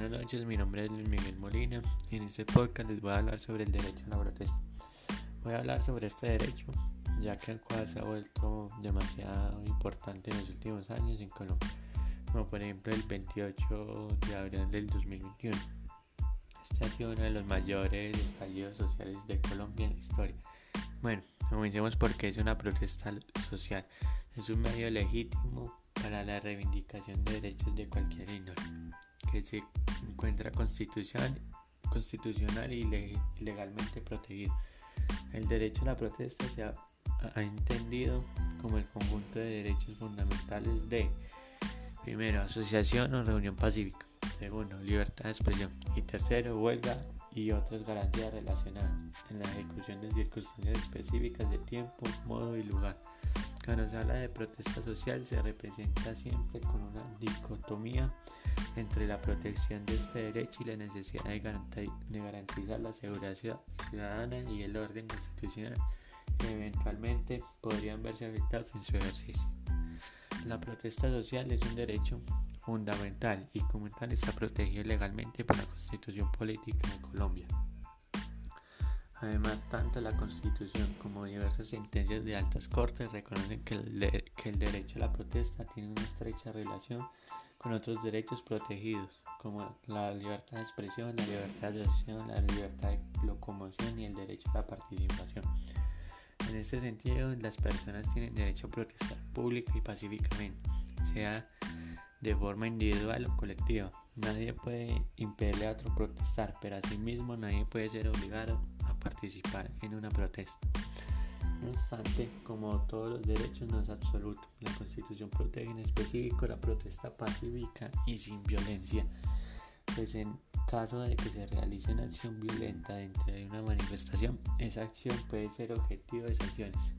Buenas noches, mi nombre es Luis Miguel Molina y en este podcast les voy a hablar sobre el derecho a la protesta. Voy a hablar sobre este derecho ya que el cual se ha vuelto demasiado importante en los últimos años en Colombia, como por ejemplo el 28 de abril del 2021. Este ha sido uno de los mayores estallidos sociales de Colombia en la historia. Bueno, comencemos porque es una protesta social, es un medio legítimo para la reivindicación de derechos de cualquier índole que se encuentra constitucional, constitucional y legalmente protegido. El derecho a la protesta se ha, entendido como el conjunto de derechos fundamentales de, primero, asociación o reunión pacífica, segundo, libertad de expresión y tercero, huelga y otras garantías relacionadas en la ejecución de circunstancias específicas de tiempo, modo y lugar. Cuando se habla de protesta social se representa siempre con una dicotomía entre la protección de este derecho y la necesidad de, garantizar la seguridad ciudadana y el orden constitucional que eventualmente podrían verse afectados en su ejercicio. La protesta social es un derecho fundamental y como tal está protegido legalmente por la Constitución Política de Colombia. Además, tanto la Constitución como diversas sentencias de altas cortes reconocen que el, que el, derecho a la protesta tiene una estrecha relación con otros derechos protegidos, como la libertad de expresión, la libertad de asociación, la libertad de locomoción y el derecho a la participación. En este sentido, las personas tienen derecho a protestar pública y pacíficamente, sea de forma individual o colectiva. Nadie puede impedirle a otro protestar, pero asimismo nadie puede ser obligado a participar en una protesta. No obstante, como todos los derechos no es absoluto, la Constitución protege en específico la protesta pacífica y sin violencia, pues en caso de que se realice una acción violenta dentro de una manifestación, esa acción puede ser objetivo de sanciones.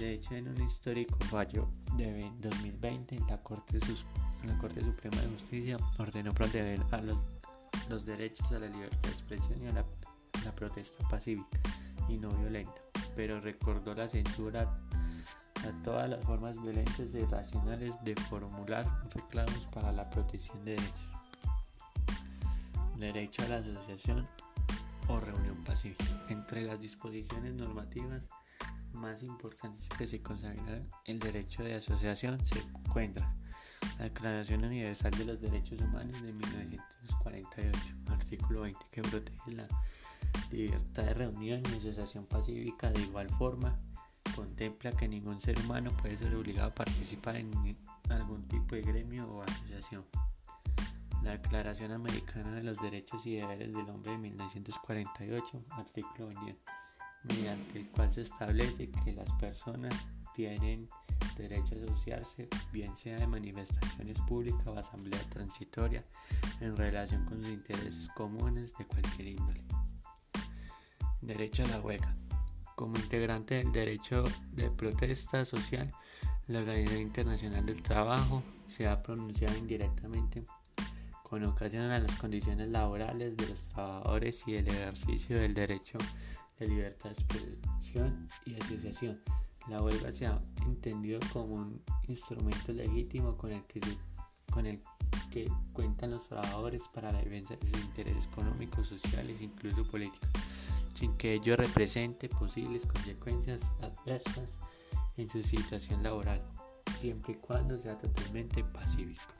De hecho, en un histórico fallo de 2020, la Corte Suprema de Justicia ordenó proteger a los, derechos a la libertad de expresión y a la, protesta pacífica y no violenta, pero recordó la censura a todas las formas violentas y irracionales de formular reclamos para la protección de derechos. Derecho a la asociación o reunión pacífica. Entre las disposiciones normativas más importantes que se consagran el derecho de asociación se encuentra la Declaración Universal de los Derechos Humanos de 1948, artículo 20, que protege la libertad de reunión y asociación pacífica de igual forma, contempla que ningún ser humano puede ser obligado a participar en algún tipo de gremio o asociación. La Declaración Americana de los Derechos y Deberes del Hombre de 1948, artículo 21, mediante el cual se establece que las personas tienen derecho a asociarse, bien sea de manifestaciones públicas o asamblea transitoria, en relación con sus intereses comunes de cualquier índole. Derecho a la huelga. Como integrante del derecho de protesta social, la Organización Internacional del Trabajo se ha pronunciado indirectamente con ocasión a las condiciones laborales de los trabajadores y el ejercicio del derecho de libertad de expresión y asociación la huelga se ha entendido como un instrumento legítimo con el que, con el que cuentan los trabajadores para la defensa de sus intereses económicos, sociales incluso políticos, sin que ello represente posibles consecuencias adversas en su situación laboral, siempre y cuando sea totalmente pacífico.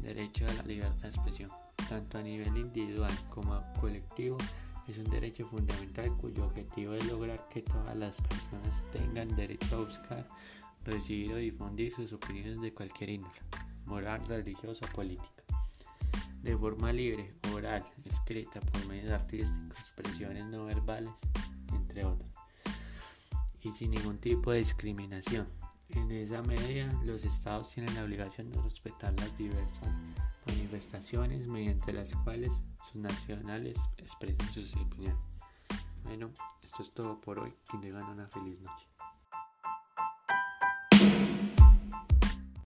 Derecho a la libertad de expresión, tanto a nivel individual como colectivo, es un derecho fundamental cuyo objetivo es lograr que todas las personas tengan derecho a buscar, recibir o difundir sus opiniones de cualquier índole, moral, religiosa o política. De forma libre, oral, escrita, por medios artísticos, expresiones no verbales, entre otras. Y sin ningún tipo de discriminación. En esa medida, los estados tienen la obligación de respetar las diversas manifestaciones mediante las cuales sus nacionales expresan sus opiniones. Bueno, esto es todo por hoy. Que tengan una feliz noche.